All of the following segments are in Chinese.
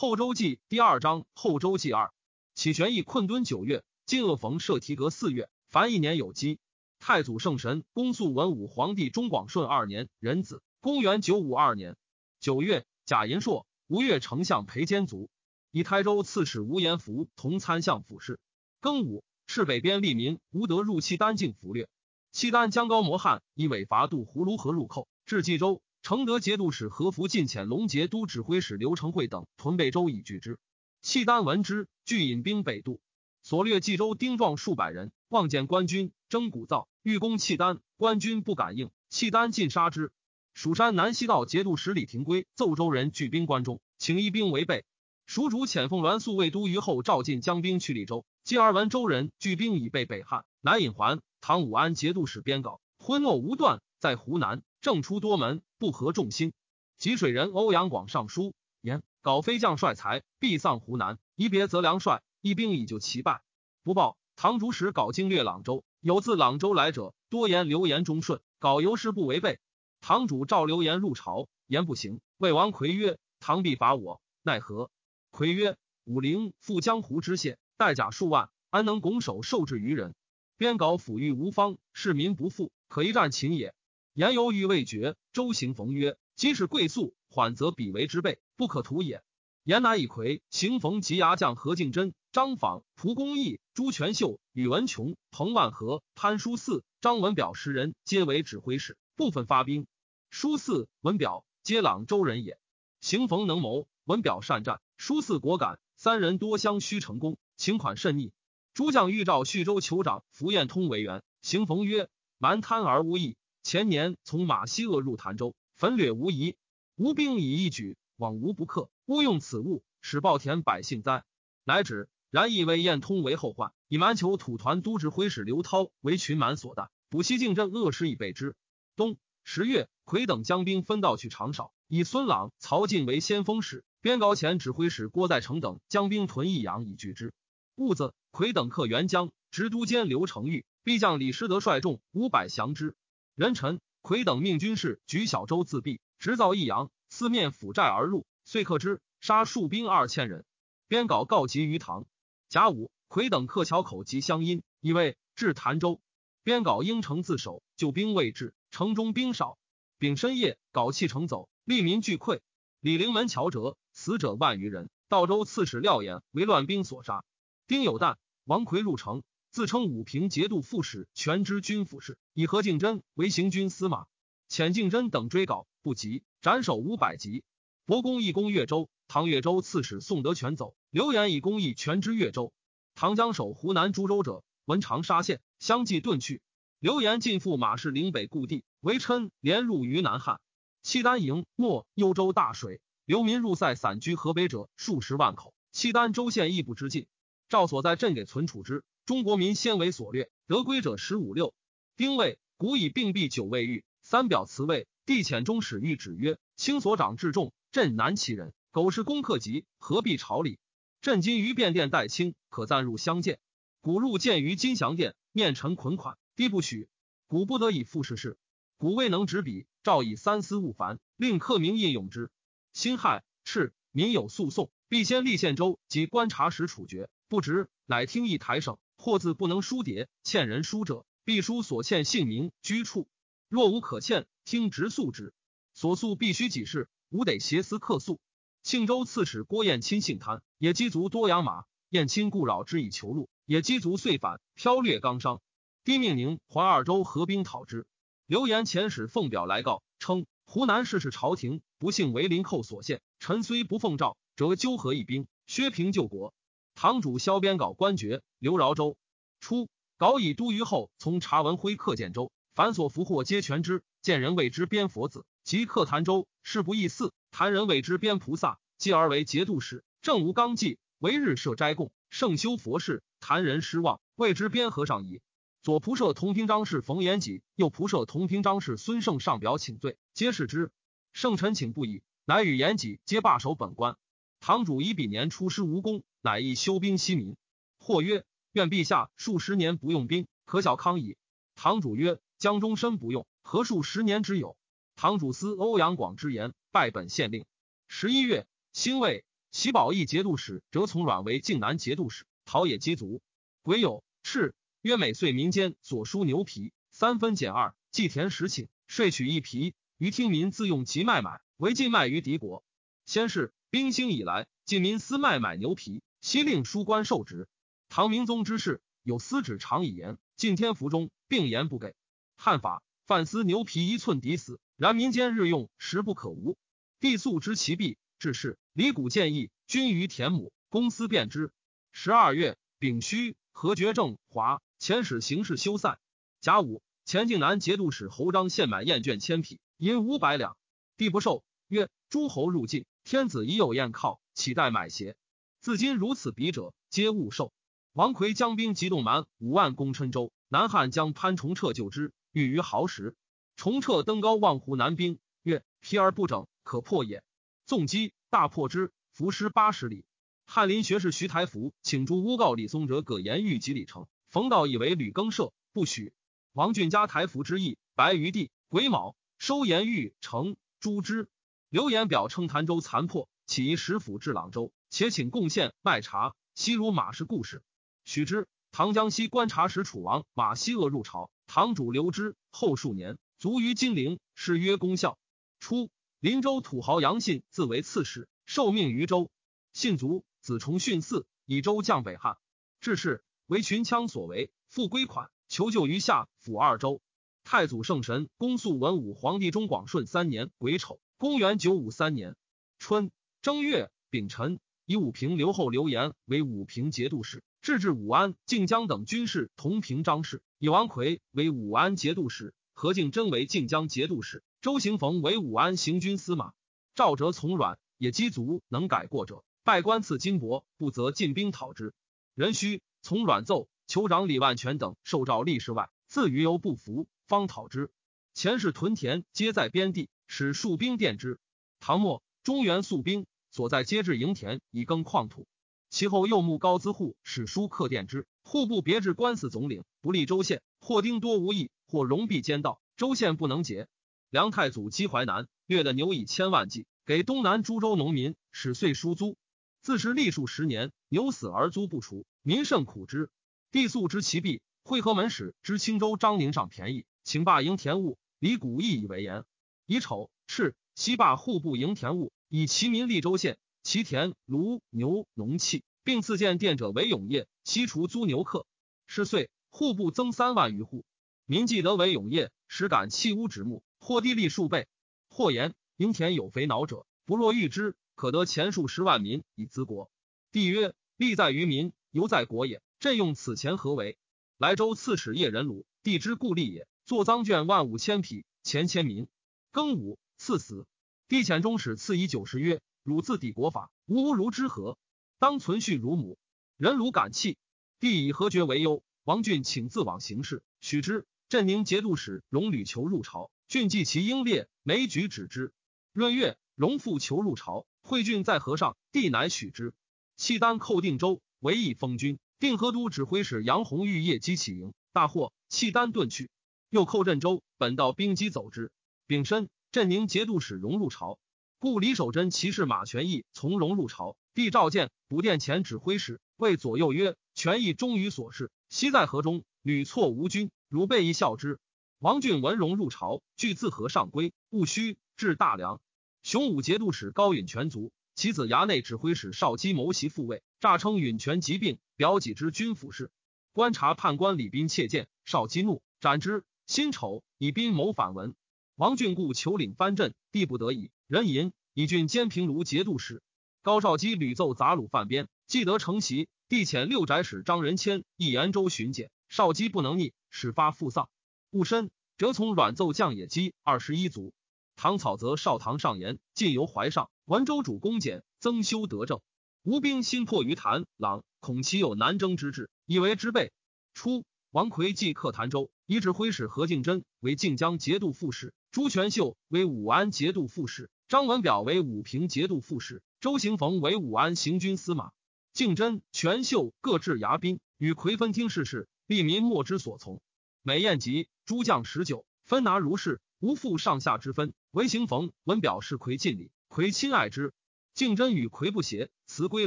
后周记第二章后周记二。启玄义困敦九月，晋恶逢设提阁四月，凡一年有基。太祖圣神公肃文武皇帝中广顺二年壬子，公元九五二年九月，贾银硕、吴越丞相裴坚卒，以台州刺史吴延福同参相府事。庚午，赤北边利民吴德入契丹境俘掠，契丹将高摩汉以尾伐渡葫芦河入寇，至冀州。承德节度使何福进遣龙节都指挥使刘承惠等屯贝州以拒之。契丹闻之，俱引兵北渡，所掠冀州丁壮数百人。望见官军，征鼓噪，欲攻契丹，官军不敢应，契丹尽杀之。蜀山南西道节度使李廷圭奏州人聚兵关中，请一兵为备。蜀主遣凤鸾宿卫都虞后赵进将兵去利州，继而闻州人聚兵已被北汉，南引还。唐武安节度使编稿，昏诺无断，在湖南。正出多门，不合众心。吉水人欧阳广上书言：搞飞将帅才，必丧湖南。一别则良帅，一兵以救其败。不报。唐主使搞经略朗州，有自朗州来者，多言流言忠顺。搞由是不违背。唐主召流言入朝，言不行。魏王魁曰：唐必伐我，奈何？魁曰：武陵赴江湖之县，带甲数万，安能拱手受制于人？边稿抚育无方，市民不富，可一战擒也。言犹豫未决，周行逢曰：“即使贵速，缓则彼为之备，不可图也。”言乃以魁行逢及牙将何敬真、张访、蒲公义、朱全秀、宇文琼、彭万和、潘书嗣、张文表十人，皆为指挥使，部分发兵。书嗣、文表皆朗州人也。行逢能谋，文表善战，书嗣果敢，三人多相须成功，请款甚逆。诸将欲召叙州酋长符彦通为援，行逢曰：“蛮贪而无益。”前年从马西恶入潭州，焚掠无疑，吴兵以一举，往无不克。勿用此物，使暴田百姓灾。乃止。然以为燕通为后患，以蛮酋土团都指挥使刘涛为群蛮所惮，补西境镇恶事以备之。冬十月，魁等将兵分道去长少，以孙朗、曹进为先锋使，边高前指挥使郭在成等将兵屯益阳以拒之。兀子，魁等克元江，直都监刘承玉，必将李师德率众五百降之。人臣魁等命军士举小舟自毙，直造益阳，四面 phủ 寨而入，遂克之，杀数兵二千人。编稿告急于唐。甲午，魁等克桥口及乡阴，以为至潭州。编稿应城自守，救兵未至，城中兵少。丙申夜，稿弃城走，利民俱溃。李陵门桥折，死者万余人。道州刺史廖衍为乱兵所杀。丁酉旦，王魁入城。自称武平节度副使，全知军府事，以何敬真为行军司马。遣敬真等追稿不及，斩首五百级。伯公义攻越州，唐越州刺史宋德全走。刘演以公义全知越州。唐江守湖南株洲者，闻长沙县，相继遁去。刘延进赴马氏岭北故地，为琛连入于南汉。契丹营没幽州大水，流民入塞散居河北者数十万口。契丹州县亦不知尽。赵所在镇给存储之。中国民先为所掠，得归者十五六。丁未，古以并辟九位御，三表辞位。帝遣中使谕旨曰：卿所长至重，朕难其人。苟是攻克急，何必朝礼？朕今于便殿待卿，可暂入相见。古入见于金祥殿，面陈捆款，帝不许。古不得以复事事。古未能执笔，诏以三思勿烦，令刻名印永之。辛亥，赤民有诉讼，必先立县州及观察使处决，不执，乃听议台省。或字不能书牒，欠人书者，必书所欠姓名、居处。若无可欠，听直诉之。所诉必须己事，吾得挟私客诉。庆州刺史郭彦钦姓贪，也积足多养马。彦钦故扰之以求路，也积足遂反，剽掠纲商。帝命宁、淮二州合兵讨之。刘言遣使奉表来告，称湖南事是朝廷不幸为林寇所陷，臣虽不奉诏，折纠合一兵，削平救国。堂主萧边稿官爵刘饶州初，稿以都虞后从查文辉克建州，凡所俘获皆全之。见人谓之边佛子，即克潭州，事不异似。谭人谓之边菩萨，继而为节度使，正无纲纪，为日设斋供，盛修佛事。谭人失望，谓之边和尚矣。左仆射同平章事冯延己，右仆射同平章事孙胜上表请罪，皆是之。圣臣请不已，乃与延己皆罢守本官。堂主以彼年出师无功，乃亦修兵息民。或曰：“愿陛下数十年不用兵，可小康矣。”堂主曰：“将终身不用，何数十年之有？”堂主思欧阳广之言，拜本县令。十一月，辛未，喜宝义节度使折从阮为靖南节度使，陶冶机族。癸酉，敕曰：每岁民间所输牛皮三分减二，祭田十顷，税取一皮，于听民自用即卖买，为禁卖于敌国。先是，兵兴以来，晋民私卖买牛皮，悉令书官受职。唐明宗之事，有司旨常以言，晋天福中，并言不给。汉法，犯私牛皮一寸抵死，然民间日用，实不可无。帝素知其弊，致仕。李谷建议均于田亩，公私便之。十二月丙戌，何觉正华遣使行事修缮。甲午，前靖南节度使侯章献买燕卷千匹，银五百两。帝不受，曰：诸侯入晋，天子已有燕靠，岂待买鞋？自今如此比者，皆勿受。王魁将兵急动蛮五万攻郴州，南汉将潘崇彻救之，欲于濠时。崇彻登高望湖南兵，曰：疲而不整，可破也。纵击。大破之，伏尸八十里。翰林学士徐台福请诸诬告李松者，葛延欲及李成。冯道以为吕更设，不许。王俊加台福之意，白于地。癸卯，收延欲成诛之。刘言表称潭州残破，起疑使府至朗州，且请贡献卖茶。西如马氏故事，许之。唐江西观察使楚王马希鄂入朝，堂主留之。后数年，卒于金陵，谥曰公孝。初。林州土豪杨信自为刺史，受命于州。信卒，子重训嗣，以州降北汉。至是，为群羌所为，复归款，求救于下府二州。太祖圣神公肃文武皇帝中广顺三年癸丑，公元九五三年春正月丙辰，以武平刘后刘延为武平节度使，制置武安、靖江等军事同平章事。以王奎为武安节度使，何敬真为靖江节度使。周行逢为武安行军司马，赵哲从阮也积足能改过者，拜官赐金帛，不则进兵讨之。人须从阮奏酋长李万全等受诏立事外，自余犹不服，方讨之。前世屯田皆在边地，使戍兵垫之。唐末中原宿兵所在皆至营田以耕矿土，其后又募高资户使书客垫之。户部别置官司总领，不立州县，或丁多无益，或容币兼盗，州县不能结。梁太祖击淮南，掠的牛以千万计，给东南诸州农民使岁输租。自是历数十年，牛死而租不除，民甚苦之。帝素知其弊，会合门使知青州张宁上便宜，请罢营田务，李谷义以为言。乙丑，赤西罢户部营田务，以其民立州县，其田庐牛农器，并赐建店者为永业，悉除租牛客。是岁，户部增三万余户，民既得为永业，实敢弃屋植木。或地利数倍，或言营田有肥恼者，不若欲之，可得钱数十万民以资国。帝曰：利在于民，犹在国也。朕用此钱何为？莱州刺史叶仁鲁，帝之故吏也。作赃卷万五千匹，钱千民。庚午，赐死。帝遣中使赐以九十曰：汝自抵国法，吾无如之何？当存续如母。人汝感泣。帝以何爵为忧。王俊请自往行事，许之。镇宁节度使荣吕求入朝。俊记其英烈，每举止之。闰月，荣复求入朝，惠郡在河上，帝乃许之。契丹寇定州，为义封君。定河都指挥使杨弘玉夜击起营，大获，契丹遁去。又寇镇州，本道兵机走之。丙申，镇宁节度使荣入朝，故李守贞骑士马全义从容入朝。帝召见补殿前指挥使，谓左右曰：“全义忠于所事，昔在河中屡挫吴军，汝备一效之。”王俊文荣入朝，据自河上归，戊戌至大梁。雄武节度使高允全族，其子衙内指挥使少基谋袭复位，诈称允全疾病，表己之军府事。观察判官李斌窃见，少基怒，斩之。辛丑，以斌谋反文。王俊故求领藩镇，必不得已。人淫以郡兼平卢节度使。高少基屡奏杂虏犯边，既得承袭，帝遣六宅使张仁谦诣延州巡检，少基不能逆，始发复丧。戊申，折从阮奏将野鸡二十一族。唐草则少唐上言，进由怀上。文州主公简增修德政。吴兵心破于谭朗，恐其有南征之志，以为之备。初，王奎继克潭州，以指挥使何敬真为靖江节度副使，朱全秀为武安节度副使，张文表为武平节度副使，周行逢为武安行军司马。敬真、全秀各置牙兵，与奎分听事事，利民莫之所从。美宴集。诸将十九分拿如是，无复上下之分。唯行逢文表示奎尽礼，奎亲爱之。敬真与奎不协，辞归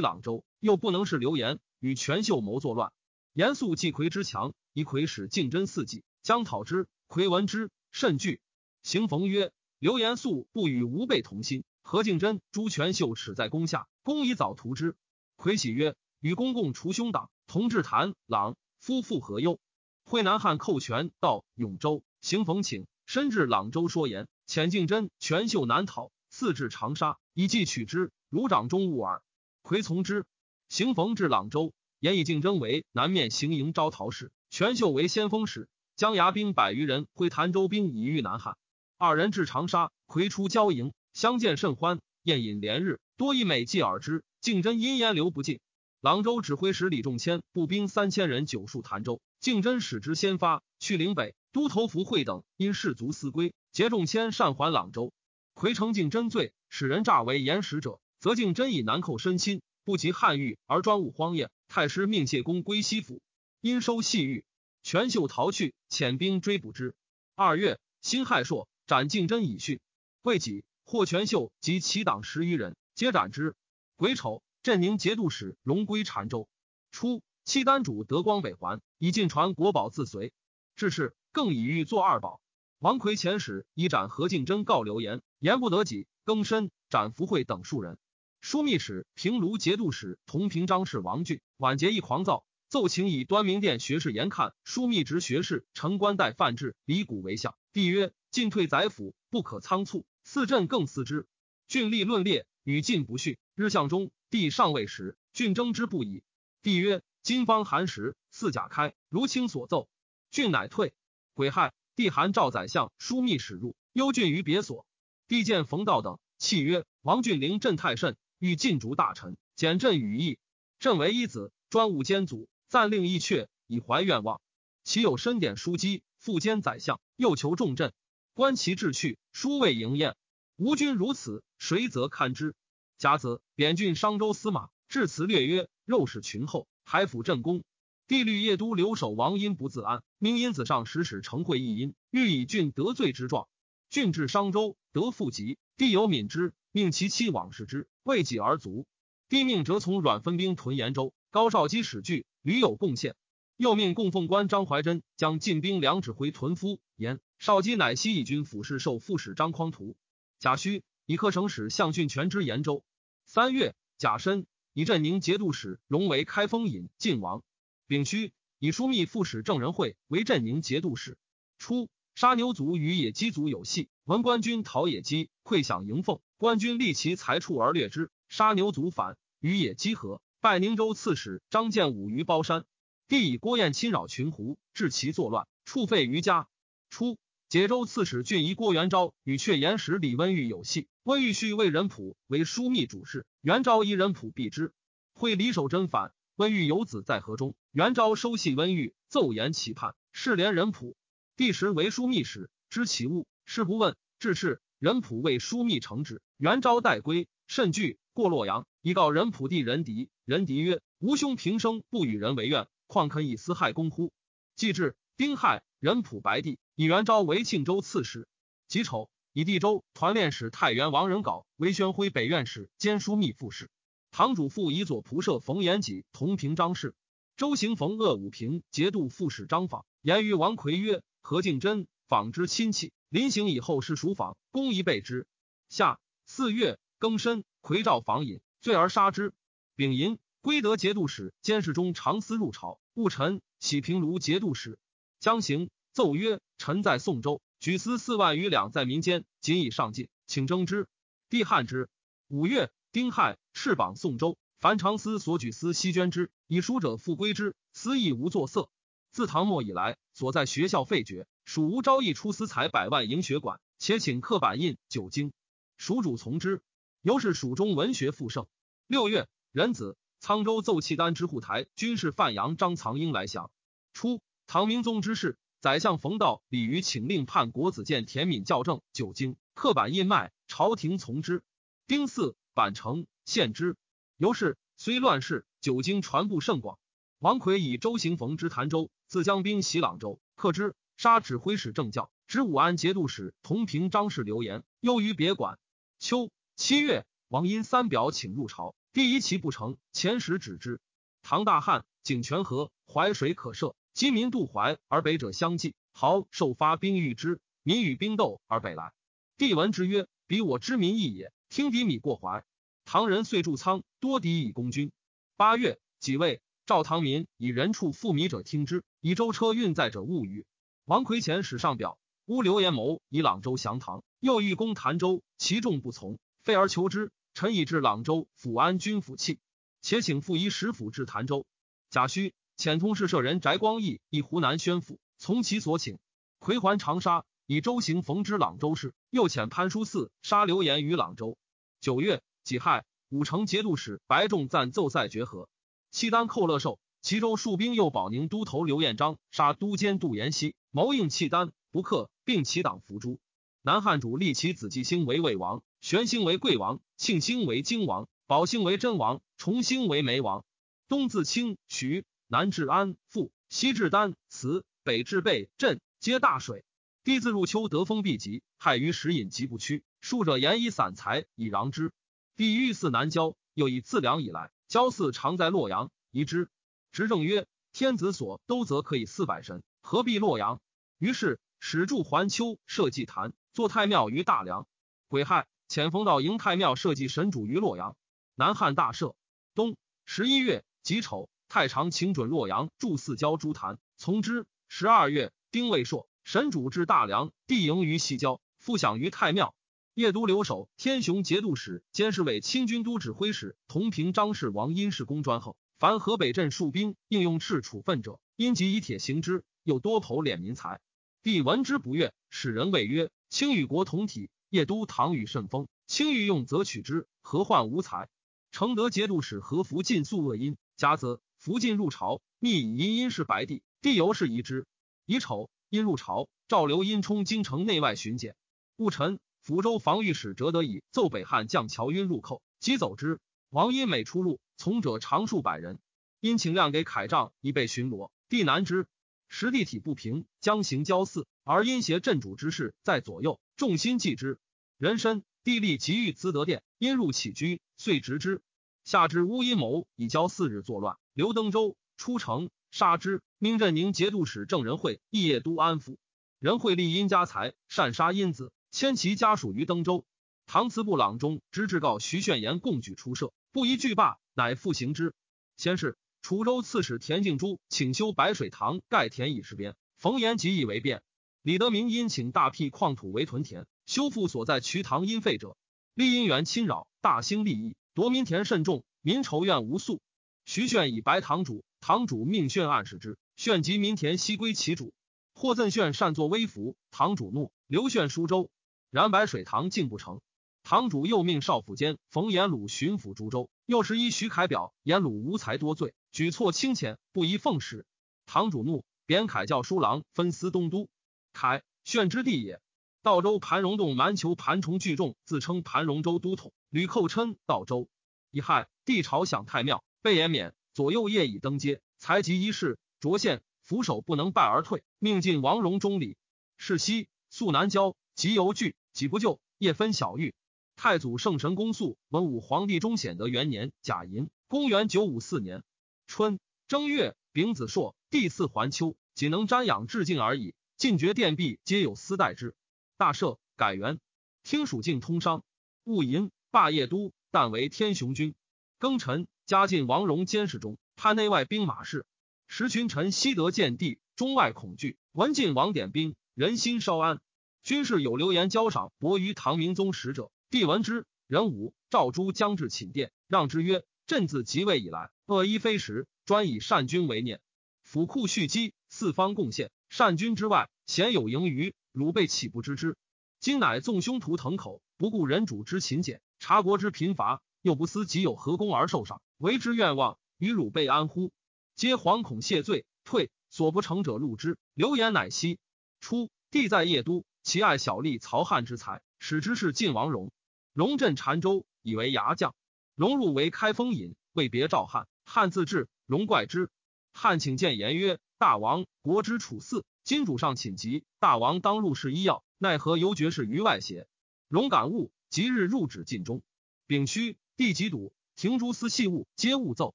朗州，又不能是流言与全秀谋作乱。严肃继魁之强，以魁使竞争四季，将讨之。魁闻之，甚惧。行逢曰：“刘延肃不与吾辈同心，何敬真、朱全秀耻在宫下，公以早图之。”魁喜曰：“与公共除兄党，同治谭朗夫妇何忧？”会南汉寇权到永州，行逢请身至朗州，说言：“遣敬真、全秀难讨，四至长沙，以计取之。如掌中物耳。”魁从之。行逢至朗州。言以竞争为南面行营招讨使，全秀为先锋使，江牙兵百余人会潭州兵以御南汉。二人至长沙，魁出交营，相见甚欢，宴饮连日，多以美计而之。竞争因烟流不尽。朗州指挥使李仲谦步兵三千人久戍潭州，竞争使之先发去岭北。都头福会等因士卒思归，结仲谦善还朗州。魁承竞争罪，使人诈为言使者，则竞争以南寇身亲，不及汉狱而专务荒宴。太师命谢公归西府，因收细狱，全秀逃去，遣兵追捕之。二月，辛亥朔，斩敬真以训。未几，获全秀及其党十余人，皆斩之。癸丑，镇宁节度使荣归澶州。初，契丹主德光北还，以进传国宝自随。至是，更以玉作二宝。王魁遣使以斩何敬真，告刘言，言不得己，更深斩福会等数人。枢密使平卢节度使同平章事王俊晚节一狂躁，奏请以端明殿学士严看枢密直学士承官代范质李谷为相。帝曰：进退宰辅，不可仓促。四镇更思之。俊立论列，与进不逊。日向中，帝上位时，俊争之不已。帝曰：今方寒食，四甲开，如卿所奏。俊乃退。癸亥，帝函召宰相枢密使入，幽俊于别所。帝见冯道等，泣曰：王俊陵朕太甚。欲尽逐大臣，简朕羽翼。朕为一子，专务监祖，暂令一阙，以怀愿望。其有深典书机，复兼宰相，又求重镇。观其志去，殊未迎宴。吾君如此，谁则堪之？甲子，贬郡商州司马。至辞略曰：“肉使群厚，海府镇公。帝律夜都留守王因不自安，命因子上使使承会一因，欲以郡得罪之状。郡至商州，得复疾，帝有敏之。”命其妻往视之，为己而卒。帝命折从阮分兵屯延州，高绍基使据屡有贡献。又命供奉官张怀真将进兵两指挥屯夫延。绍基乃西义军府侍受副使张匡图。贾诩以客省使向俊权之延州。三月，贾申以镇宁节度使荣为开封尹晋王。丙戌，以枢密副使郑仁惠为镇宁节度使。初，杀牛族与野鸡族有隙，闻官军讨野鸡，溃响迎奉。官军立其财处而掠之，杀牛卒反，与野鸡合，拜宁州刺史张建武于包山。帝以郭彦侵扰群胡，致其作乱，处废于家。初，解州刺史郡夷郭元昭与阙延使李温玉有隙，温玉续为人仆为枢密主事，元昭依人仆避之。会李守贞反，温玉有子在河中，元昭收系温玉，奏言其叛，是连人仆。帝时为枢密使，知其物，事不问，至是。人仆为枢密承旨，元昭待归，甚惧。过洛阳，以告人仆弟仁迪。仁迪曰：“吾兄平生不与人为怨，况肯以私害公乎？”既至，丁亥，人普白帝以元昭为庆州刺史。己丑，以地州团练使太原王仁镐为宣徽北院使兼枢密副使。堂主父以左仆射冯延己同平章事。周行逢鄂武平节度副使张访言于王奎曰：“何敬真访之亲戚。”临行以后，是属访，公宜备之。夏四月庚申，魁召访尹，罪而杀之。丙寅，归德节度使监视中常思入朝。戊辰，喜平卢节度使。将行，奏曰：“臣在宋州，举私四万余两在民间，仅以上进，请征之。”帝汉之。五月丁亥，翅膀宋州。凡常思所举私悉捐之，以书者复归之，私亦无作色。自唐末以来，所在学校废绝。蜀吴昭义出私财百万营学馆，且请刻板印九经，蜀主从之。由是蜀中文学复盛。六月，壬子，沧州奏契丹之护台军事范阳张藏英来降。初，唐明宗之事，宰相冯道、李于请令判国子监田敏校正九经，刻板印卖，朝廷从之。丁巳，版成，献之。由是，虽乱世，九经传布甚广。王奎以周行逢之潭州，自将兵袭朗州，克之。杀指挥使正教，指武安节度使同平张氏流言，忧于别馆。秋七月，王因三表请入朝，帝疑其不成，遣使止之。唐大旱，井泉河，淮水可涉，饥民渡淮而北者相继。豪受发兵御之，民与兵斗而北来。帝闻之曰：“彼我之民义也。”听敌米过淮，唐人遂筑仓，多敌以攻军。八月，己未，赵唐民以人畜负米者听之，以舟车运载者勿与。王魁前使上表，乌刘延谋以朗州降唐，又欲攻潭州，其众不从，废而求之。臣以至朗州，抚安军府器，且请复一使府至潭州。贾诩遣通事舍人翟光义以湖南宣府，从其所请。魁还长沙，以周行逢之朗州事，又遣潘叔嗣杀刘延于朗州。九月己亥，武城节度使白仲赞奏塞绝和，契丹寇乐寿。齐州戍兵又保宁都头刘彦章杀都监杜延熙，谋应契丹，不克，并其党伏诛。南汉主立其子季兴为魏王，玄兴为贵王，庆兴为荆王，宝兴为真王，重兴为梅王。东自清徐，南至安富，西至丹祠，北至贝镇，皆大水。帝自入秋得风必疾，害于食饮疾不屈。数者言以散财以攘之。帝欲祀南郊，又以自梁以来，郊祀常在洛阳，移之。执政曰：天子所都则可以四百神，何必洛阳？于是始筑环丘，设祭坛，作太庙于大梁。癸亥，遣冯道营太庙设祭神主于洛阳。南汉大赦。冬十一月己丑，太常请准洛阳驻四郊诸坛，从之。十二月丁未朔。神主至大梁，帝迎于西郊，复享于太庙。夜都留守天雄节度使监视卫亲军都指挥使同平张氏王殷氏公专后，凡河北镇戍兵应用赤处分者，因即以铁行之。又多剖敛民财。帝闻之不悦，使人谓曰：“卿与国同体，夜都唐雨甚丰，卿欲用则取之，何患无才？”承德节度使何福尽素恶因，甲则福晋入朝，密以因因是白帝，帝由是疑之。乙丑。因入朝，赵刘因冲京城内外巡检。戊辰，福州防御使折得以奏北汉将乔晕入寇，即走之。王因每出入，从者常数百人。因请亮给铠杖，以备巡逻。帝难之，时地体不平，将行交祀，而因挟镇主之事在左右，众心忌之。人参，帝立急欲资德殿，因入起居，遂执之。下之乌阴谋以交四日作乱，刘登州出城。杀之，命镇宁节度使郑仁惠义业都安抚。仁惠立殷家财，擅杀殷子，迁其家属于登州。唐祠部朗中直至告徐炫言共举出射，不宜惧罢，乃复行之。先是，滁州刺史田敬珠请修白水塘，盖田以示边。冯延吉以为便。李德明因请大辟矿土为屯田，修复所在渠塘因废者，立因缘侵扰，大兴利益，夺民田甚众，民仇怨无数。徐炫以白堂主。堂主命铉暗示之，铉及民田悉归其主。或赠炫擅作威服，堂主怒，留炫舒州。然白水塘竟不成。堂主又命少府监冯延鲁巡抚株洲。又是依徐凯表，延鲁无才多罪，举措轻浅，不宜奉使。堂主怒，贬凯教书郎，分司东都。凯，铉之弟也。道州盘荣洞蛮酋盘崇聚众，自称盘荣州都统，吕寇琛道州。乙亥，帝朝享太庙，被延免。左右夜已登阶，才及一事，卓献俯首不能拜而退，命尽王戎中礼。是夕，肃南郊，即犹惧，己不救。夜分晓谕。太祖圣神公肃文武皇帝中显德元年甲寅，公元九五四年春正月丙子朔，第四环秋，仅能瞻仰致敬而已。进爵殿壁皆有丝带之。大赦，改元，听属境通商。戊寅，罢夜都，但为天雄军。庚辰。加进王戎监视中，判内外兵马事。时群臣悉得见地，中外恐惧。闻晋王点兵，人心稍安。军士有流言交赏薄于唐明宗使者，帝闻之。仁武、赵珠将至寝殿，让之曰：“朕自即位以来，恶衣非时，专以善君为念。府库蓄积，四方贡献，善君之外，鲜有盈余。汝辈岂不知之？今乃纵凶徒腾口，不顾人主之勤俭，察国之贫乏，又不思己有何功而受赏。”为之愿望，与汝备安乎？皆惶恐谢罪，退所不成者录之。流言乃息。初，帝在邺都，其爱小吏曹汉之才，使之是晋王荣。荣镇澶州，以为牙将。荣入为开封尹，未别赵汉。汉自至，荣怪之。汉请见言曰：“大王，国之处嗣，金主上寝疾，大王当入室医药，奈何犹绝世于外邪？”荣感悟，即日入旨晋中。丙戌，帝即笃。廷诸司细务皆勿奏，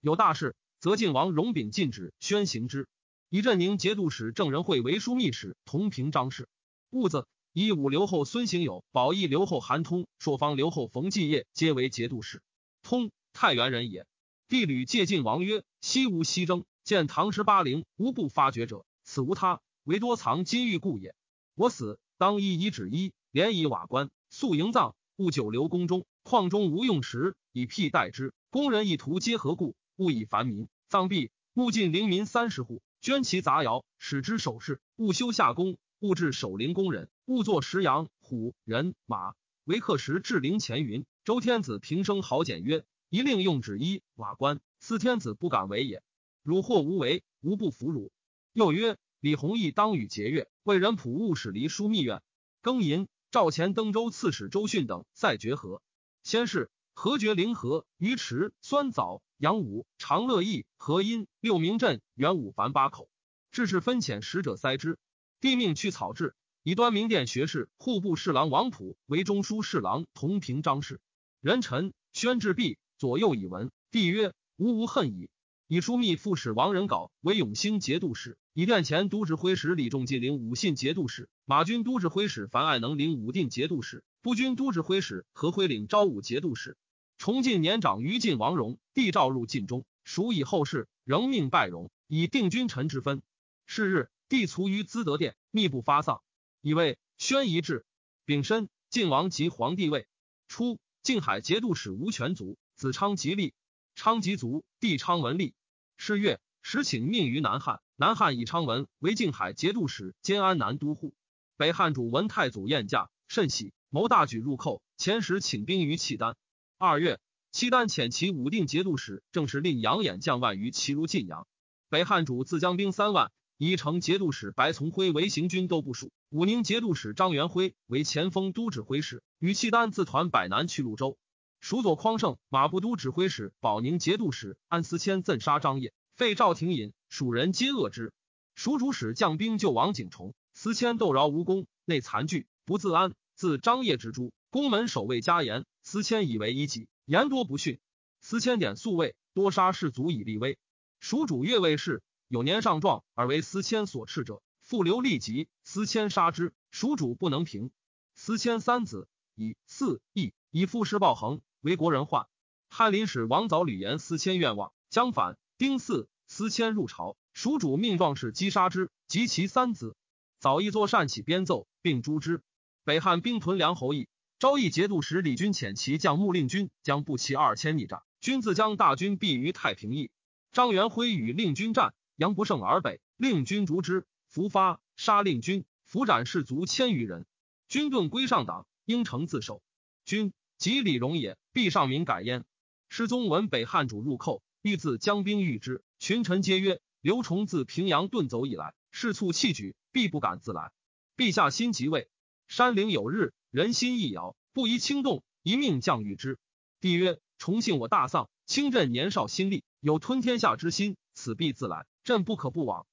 有大事，则晋王荣秉禁止宣行之。以镇宁节度使郑仁惠为枢密使，同平章事。戊子，以武留后孙行友、保义留后韩通、朔方留后冯继业皆为节度使。通太原人也。帝屡借晋王曰：“西无西征，见唐十八陵无不发掘者，此无他，唯多藏金玉故也。我死，当一以指一，连以瓦棺，素营葬，勿久留宫中。况中无用时，以辟代之。工人一图皆何故？勿以凡民。葬毕，勿尽陵民三十户。”捐其杂窑，使之守事；勿修下宫，勿置守陵工人；勿作石羊、虎、人、马。为客时至陵前云：“周天子平生好简曰：一令用纸衣瓦官，司天子不敢为也。汝或无为，无不服汝。”又曰：“李弘毅当与节钺，为人仆务使离枢密院。庚寅，赵前登州刺史周训等赛决河。先是，何决临河、鱼池、酸枣。杨武、长乐义、何因、六明镇、元武凡八口，致是分遣使者塞之。帝命去草制，以端明殿学士、户部侍郎王普为中书侍郎，同平章事。人臣宣至毕，左右以闻。帝曰：“吾无恨矣。”以枢密副使王仁镐为永兴节度使，以殿前都指挥使李仲进领武信节度使，马军都指挥使樊爱能领武定节度使，步军都指挥使何辉领昭武节度使。崇晋年长于晋王荣，帝召入晋中，属以后事，仍命拜荣，以定君臣之分。是日，帝卒于资德殿，密不发丧，以为宣仪制。丙申，晋王即皇帝位。初，晋海节度使吴权卒，子昌吉立，昌吉族，帝昌文立。是月，时请命于南汉，南汉以昌文为静海节度使，兼安南都护。北汉主文太祖宴驾，甚喜，谋大举入寇。前时请兵于契丹。二月，契丹遣其武定节度使，正是令杨衍将万余骑入晋阳。北汉主自将兵三万，以成节度使白从辉为行军都部署，武宁节度使张元辉为前锋都指挥使，与契丹自团百南去潞州。蜀左匡胜、马步都指挥使、保宁节度使安思谦赠杀张掖，废赵廷隐，蜀人皆恶之。蜀主使将兵救王景崇，思谦斗饶无功，内残惧，不自安。自张掖之诛，宫门守卫加严。司谦以为一己，言多不逊。司谦典宿卫，多杀士卒以立威。蜀主越位士有年上壮而为司谦所斥者，复留立即，司谦杀之。蜀主不能平。司谦三子以四义以父世报恒，为国人患。翰林使王藻吕言司迁愿望，将反。丁巳，司迁入朝，蜀主命壮士击杀之，及其三子。早一作善起编奏，并诛之。北汉兵屯梁侯邑。昭义节度使李军遣其将穆令军将步骑二千逆战，军自将大军避于太平驿。张元辉与令军战，杨不胜而北，令军逐之，伏发杀令军，伏斩士卒千余人。军遁归上党，应城自守。军即李荣也，必上民改焉。师宗闻北汉主入寇，欲自将兵御之，群臣皆曰：“刘崇自平阳遁走以来，事促气举，必不敢自来。陛下新即位，山陵有日。”人心易摇，不宜轻动。一命降御之。帝曰：“崇幸我大丧，清朕年少心力，有吞天下之心，此必自来，朕不可不往。”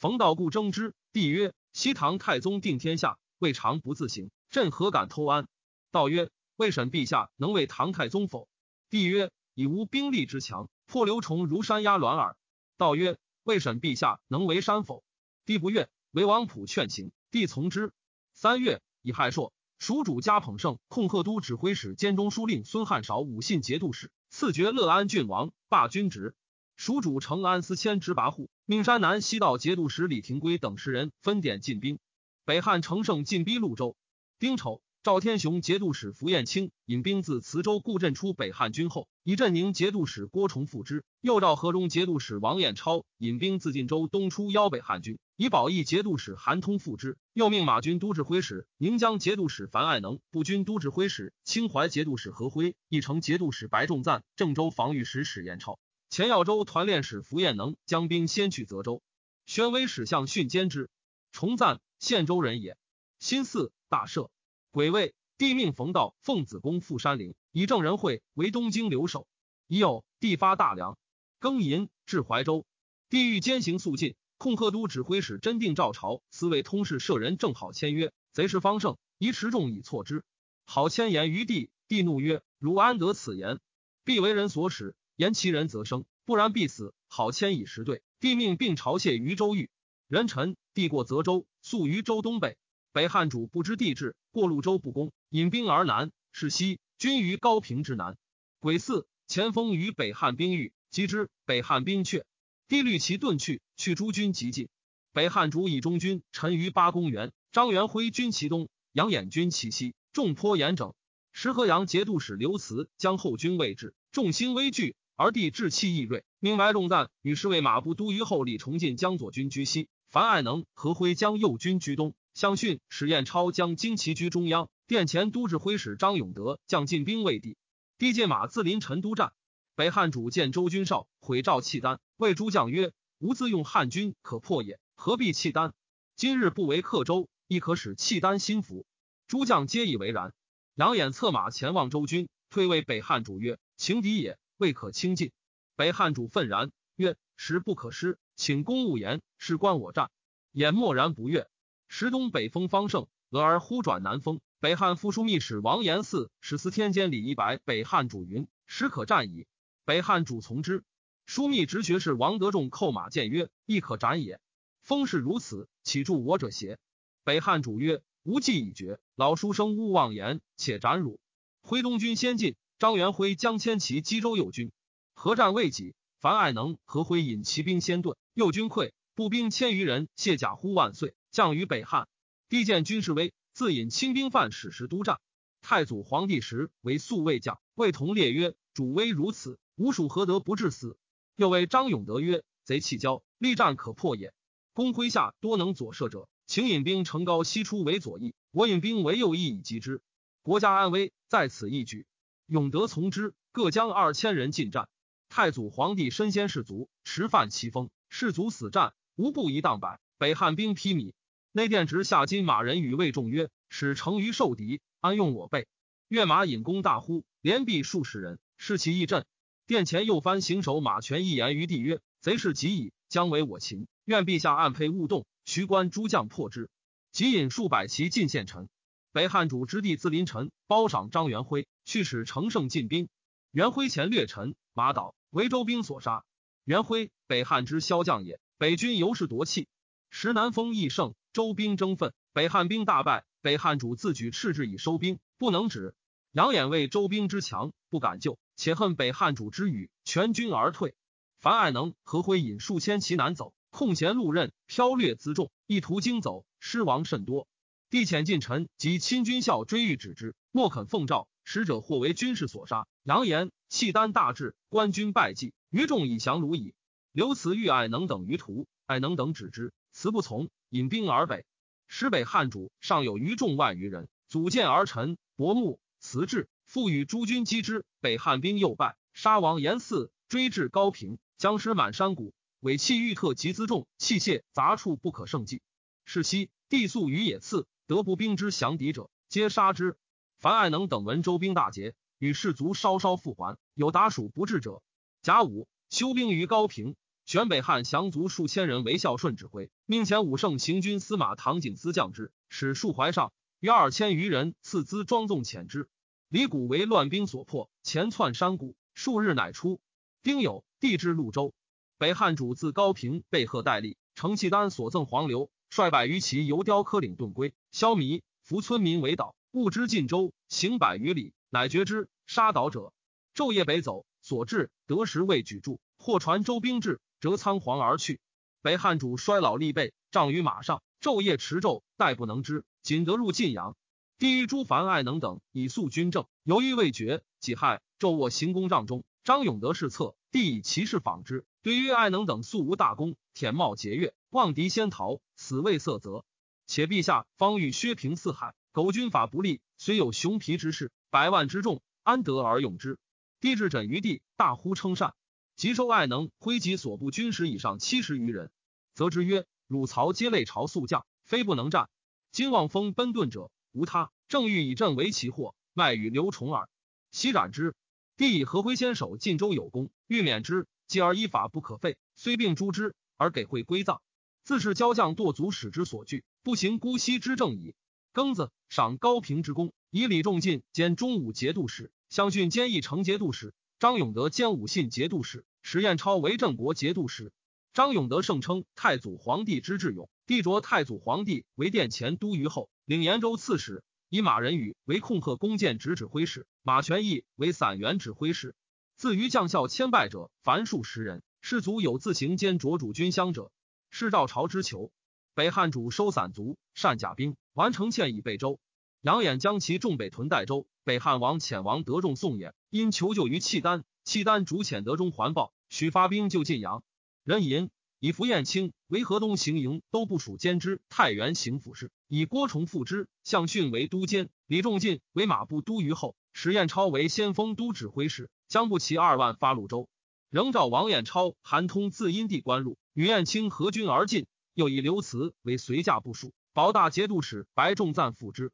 冯道固争之。帝曰：“西唐太宗定天下，未尝不自行，朕何敢偷安？”道曰：“未审陛下能为唐太宗否？”帝曰：“以无兵力之强，破刘崇如山压卵耳。”道曰：“未审陛下能为山否？”帝不悦，为王普劝行，帝从之。三月，以亥朔。蜀主加捧圣控贺都指挥使兼中书令孙汉韶武信节度使，赐爵乐安郡王，罢军职。蜀主承安思迁之跋扈，命山南西道节度使李廷圭等十人分点进兵。北汉乘胜进逼潞州。丁丑。赵天雄节度使符彦卿引兵自磁州固镇出北汉军后，以镇宁节度使郭崇复之。又召河中节度使王彦超引兵自晋州东出邀北汉军，以保义节度使韩通复之。又命马军都指挥使宁江节度使樊爱能、步军都指挥使清淮节度使何辉、义城节度使白仲赞、郑州防御使史彦超、前耀州团练使符彦能将兵先去泽州。宣威使相训监之。崇赞献州人也。新四大赦。癸未，帝命冯道、奉子公赴山陵，以郑仁惠为东京留守。已有帝发大梁，庚寅至怀州，帝欲兼行肃进。控贺都指挥使真定赵朝司卫通事舍人正好签约，贼势方胜，宜持重以错之。好签言于帝，帝怒曰：“汝安得此言？”必为人所使，言其人则生，不然必死。好迁以时对，帝命并朝谢于州狱。人臣帝过泽州，宿于州东北。北汉主不知地质，过潞州不攻，引兵而南。是西军于高平之南。癸巳，前锋于北汉兵遇，击之。北汉兵却，帝率其遁去，去诸军急进。北汉主以中军陈于八公园，张元辉军其东，杨衍军其西，众颇严整。石河阳节度使刘慈将后军位置，众心危惧，而帝志气毅锐，命埋重弹，与侍卫马步都虞候李崇进将左军居西，樊爱能、何辉将右军居东。相训史彦超将旌旗居中央，殿前都指挥使张永德将进兵魏地。帝借马自临陈都战。北汉主见周军少，毁诏契丹，谓诸将曰：“吾自用汉军可破也，何必契丹？今日不为克州，亦可使契丹心服。”诸将皆以为然。杨衍策马前望周军，退谓北汉主曰：“情敌也，未可轻进。”北汉主愤然曰：“时不可失，请公务言，事关我战。”衍默然不悦。时东北风方盛，俄而忽转南风。北汉副枢密使王延嗣使司天监李一白北汉主云：“时可战矣。”北汉主从之。枢密直学士王德仲叩马谏曰：“亦可斩也。风势如此，岂助我者邪？”北汉主曰：“吾计已决，老书生勿妄言，且斩汝。”徽东军先进，张元辉将牵其冀州右军，合战未几，樊爱能、何辉引骑兵先遁，右军溃，步兵千余人卸甲呼万岁。降于北汉，帝见军事威，自引亲兵犯使时督战。太祖皇帝时为宿卫将，魏同列曰：“主威如此，吾属何得不至死？”又谓张永德曰：“贼气骄，力战可破也。公麾下多能左射者，请引兵乘高西出为左翼，我引兵为右翼以击之。国家安危在此一举。”永德从之，各将二千人进战。太祖皇帝身先士卒，持犯其锋，士卒死战，无不一荡百。北汉兵披靡。内殿直下金马人与魏仲曰：“使成于受敌，安用我辈？”越马引弓大呼，连毙数十人，士气一振。殿前右藩行首马权一言于帝曰：“贼势极矣，将为我擒。愿陛下暗配勿动，徐关诸将破之。”即引数百骑进献臣。北汉主之弟自临臣，褒赏张元辉，去使乘胜进兵。元辉前略陈，马倒，为周兵所杀。元辉，北汉之骁将也。北军由是夺气，时南风益盛。周兵争奋，北汉兵大败。北汉主自举赤志以收兵，不能止。杨衍为周兵之强，不敢救，且恨北汉主之语，全军而退。樊爱能、何辉引数千骑南走，空闲路刃，剽掠辎重，一途经走，失亡甚多。帝遣近臣及亲军校追欲止之，莫肯奉诏。使者或为军士所杀。扬言契丹大至，官军败绩，余众以降虏矣。刘慈欲爱能等于途，爱能等止之，辞不从。引兵而北，使北汉主尚有余众万余人，组建而臣伯木辞至，复与诸军击之。北汉兵又败，杀王延嗣，追至高平，僵尸满山谷，尾气欲特及辎重器械杂处不可胜计。是夕，帝宿于野次，得不兵之降敌者，皆杀之。樊爱能等闻周兵大捷，与士卒稍稍复还，有达蜀不至者。甲午，休兵于高平。选北汉降卒数千人为孝顺指挥，命前武圣行军司马唐景思将之，使数怀上约二千余人赐资庄纵遣之。李谷为乱兵所破，前窜山谷，数日乃出。丁酉，地至潞州。北汉主自高平被贺代立，承契丹所赠黄流，率百余骑由雕刻岭遁归。消弭，扶村民为岛，误之晋州，行百余里，乃绝之。杀岛者，昼夜北走，所至得时未举住，或传周兵至。折仓皇而去。北汉主衰老力备，仗于马上，昼夜持胄，待不能支，仅得入晋阳。帝于诸樊爱能等以肃军政，犹豫未决。己亥，昼卧行宫帐中，张永德侍侧，帝以骑士访之。对于爱能等素无大功，舔冒节钺，望敌先逃，死未色泽。且陛下方欲削平四海，苟军法不利，虽有熊皮之势，百万之众，安得而用之？帝至枕于地，大呼称善。即收爱能挥及所部军师以上七十余人，则之曰：“汝曹皆类朝宿将，非不能战。今望风奔遁者，无他，正欲以朕为其祸，卖与刘崇耳。悉斩之。帝以何辉先守晋州有功，欲免之，继而依法不可废，虽并诛之，而给会归葬。自是骄将堕足使之所惧，不行姑息之政矣。庚子，赏高平之功，以李仲进兼中武节度使，相训兼议成节度使。张永德兼武信节度使，史彦超为镇国节度使。张永德盛称太祖皇帝之智勇，帝擢太祖皇帝为殿前都虞候，领延州刺史，以马仁宇为控贺弓箭直指挥使，马全义为散元指挥使。自于将校千拜者，凡数十人。士卒有自行兼着主军乡者，是赵朝之求。北汉主收散卒，善甲兵，完成欠以备州。杨衍将其众北屯代州。北汉王遣王德仲送衍，因求救于契丹，契丹主遣德中还报，许发兵救晋阳。人吟以符彦卿为河东行营都部署兼之太原行府事，以郭崇复之，向训为都监，李仲进为马步都虞候，史彦超为先锋都指挥使，将不齐二万发潞州。仍召王彦超、韩通自阴地关入，与彦卿合军而进，又以刘慈为随驾部署，保大节度使白仲赞辅之。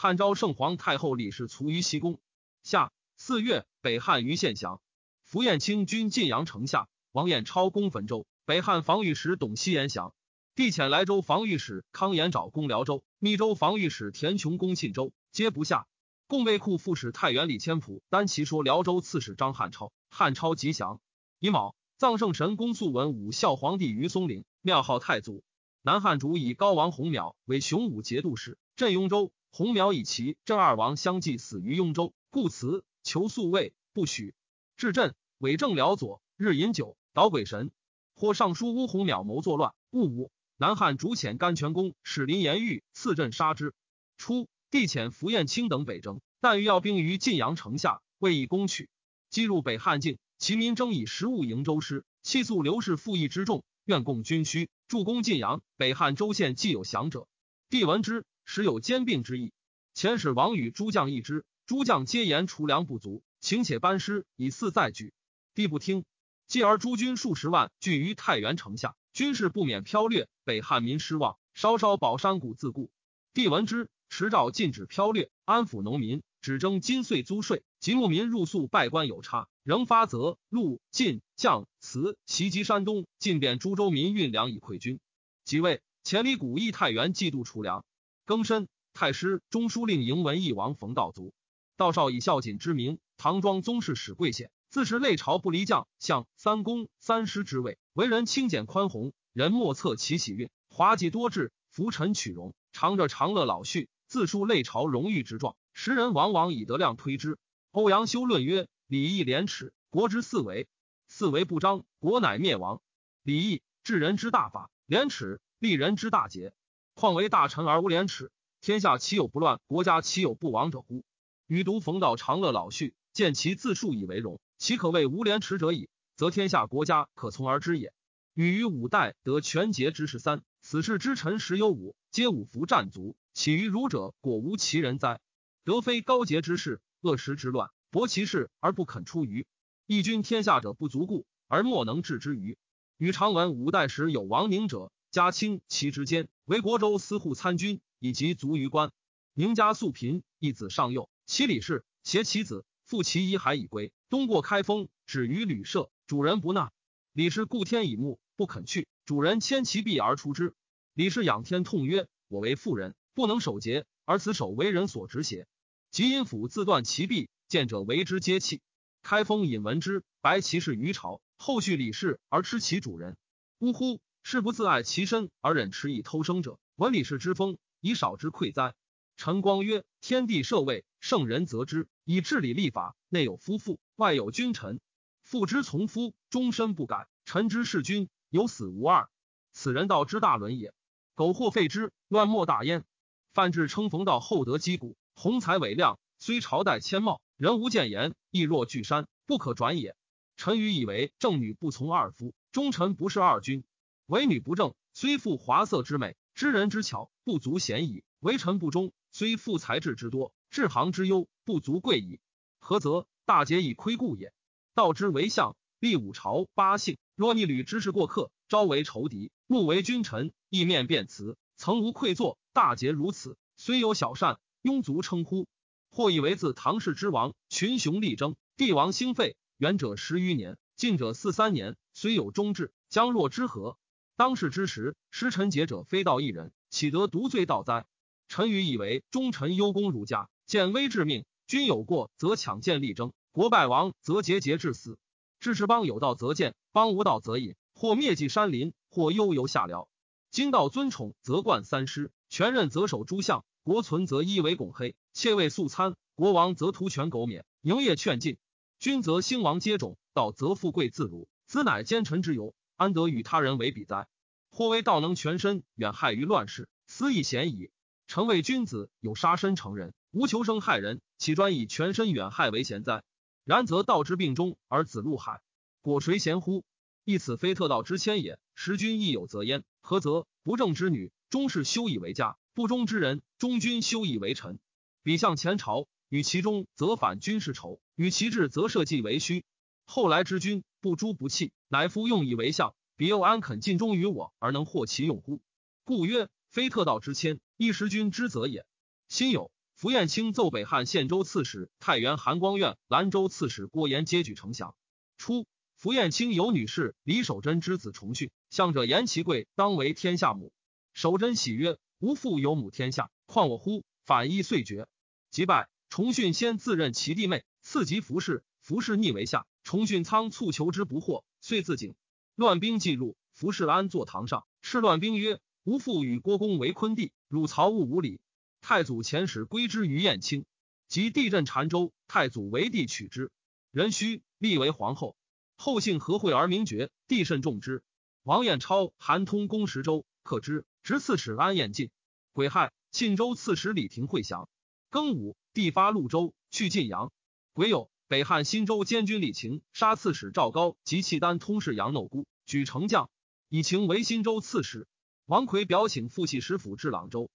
汉昭圣皇太后李氏卒于西宫。夏四月，北汉于县降。符彦卿军晋阳城下，王彦超攻汾州。北汉防御使董希言降。帝遣莱州防御使康延沼攻辽州，密州防御使田琼攻沁州，皆不下。共卫库副使太原李千甫单骑说辽州刺史张汉超，汉超吉降。乙卯，葬圣神公肃文武孝皇帝于松陵，庙号太祖。南汉主以高王弘邈为雄武节度使，镇雍州。洪苗以其郑二王相继死于雍州，故辞求宿位不许。至镇伪正辽左，日饮酒，捣鬼神。或尚书乌洪邈谋作乱，勿武。南汉主遣甘泉公使林延玉赐镇杀之。初，帝遣符彦卿等北征，但欲要兵于晋阳城下，未以攻取。击入北汉境，其民争以食物迎州师，气诉刘氏复义之众，愿供军需，助攻晋阳。北汉州县既有降者，帝闻之。时有兼并之意，遣使王与诸将议之，诸将皆言储粮不足，请且班师以四再举。帝不听，继而诸军数十万聚于太原城下，军事不免飘掠。北汉民失望，稍稍保山谷自固。帝闻之，持诏禁止飘掠，安抚农民，只征金岁租税。及牧民入宿拜官有差，仍发则陆晋将辞袭击山东，进贬诸州民运粮以馈军。即位，前里古邑太原嫉妒储粮。庚申，太师中书令迎文义王冯道卒。道少以孝谨之名，唐庄宗室史贵显，自是内朝不离将相三公三师之位，为人清简宽宏，人莫测其喜运，滑稽多智，浮沉取容，常着长乐老序，自述内朝荣誉之状，时人往往以德量推之。欧阳修论曰：礼义廉耻，国之四维，四维不彰，国乃灭亡。礼义治人之大法，廉耻立人之大节。况为大臣而无廉耻，天下岂有不乱，国家岂有不亡者乎？与读冯道长乐老序，见其自述以为荣，岂可谓无廉耻者矣？则天下国家可从而知也。与于五代得全节之十三，此事之臣十有五，皆五服战卒，岂于儒者果无其人哉？德非高洁之士，恶时之乱，博其事而不肯出于义君天下者不足故，而莫能治之于。与常闻五代时有亡宁者。嘉清其之间，为国州司户参军，以及卒于官。宁家素贫，一子尚幼，其李氏携其子复其遗，骸以归。东过开封，止于旅社，主人不纳。李氏故天以目，不肯去。主人牵其臂而出之。李氏仰天痛曰：“我为妇人，不能守节，而此守为人所执邪？”即因府自断其臂，见者为之皆泣。开封引闻之，白其氏于朝。后续李氏而吃其主人。呜呼！是不自爱其身而忍持以偷生者，闻礼士之风，以少之愧哉？陈光曰：天地设位，圣人则之，以治理立法，内有夫妇，外有君臣。父之从夫，终身不改；臣之事君，有死无二。此人道之大伦也。苟或废之，乱莫大焉。范志称冯道厚德积谷，宏才伟量，虽朝代谦茂，人无谏言，亦若巨山，不可转也。臣愚以为正女不从二夫，忠臣不是二君。为女不正，虽富华色之美，知人之巧，不足贤矣；为臣不忠，虽富才智之多，治行之优，不足贵矣。何则？大节以亏故也。道之为相，立五朝八姓。若逆旅之事过客，朝为仇敌，暮为君臣，意面变辞，曾无愧作。大节如此，虽有小善，庸族称呼。或以为自唐氏之王，群雄力争，帝王兴废，远者十余年，近者四三年，虽有终志，将若之何？当世之时，失臣节者非道一人，岂得独罪道哉？臣愚以为忠臣忧公儒家，见危致命，君有过则抢剑力争，国败亡，则节节致死。至之邦有道则建，邦无道则隐。或灭迹山林，或悠游下僚。今道尊宠，则冠三师；权任则守诸相。国存则一为拱黑，妾位素餐；国王则图权苟免，营业劝进。君则兴亡皆种，道则富贵自如。此乃奸臣之由，安得与他人为比哉？或为道能全身，远害于乱世，斯亦贤矣。臣为君子，有杀身成仁，无求生害人，岂专以全身远害为贤哉？然则道之病中，而子入海，果谁贤乎？亦此非特道之谦也。时君亦有则焉。何则？不正之女，终是修以为家；不忠之人，忠君修以为臣。比向前朝，与其中则反君是仇，与其志则社稷为虚。后来之君，不诛不弃，乃夫用以为相，彼又安肯尽忠于我，而能获其用乎？故曰。非特道之谦，亦时君之责也。辛有符彦卿奏北汉献州刺史太原韩光院、兰州刺史郭延皆举丞相。初，符彦卿有女士李守贞之子重训，向者言其贵，当为天下母。守贞喜曰：“吾父有母天下，况我乎？”反亦遂绝。即拜重训，先自任其弟妹，次及服侍，服侍逆为下。重训仓促求之不获，遂自警。乱兵既入，服氏安坐堂上，斥乱兵曰。吾父与郭公为昆弟，汝曹勿无礼。太祖遣使归之于燕青，及地震澶州，太祖为帝取之，人须立为皇后。后姓何惠而名爵，帝甚重之。王彦超、韩通公十州，克之，执刺史安彦进。癸亥，晋州刺史李廷会降。庚午，帝发潞州，去晋阳。癸酉，北汉新州监军李晴杀刺史赵高及契丹通事杨诺孤，举丞相，以晴为新州刺史。王奎表请父系师府至朗州。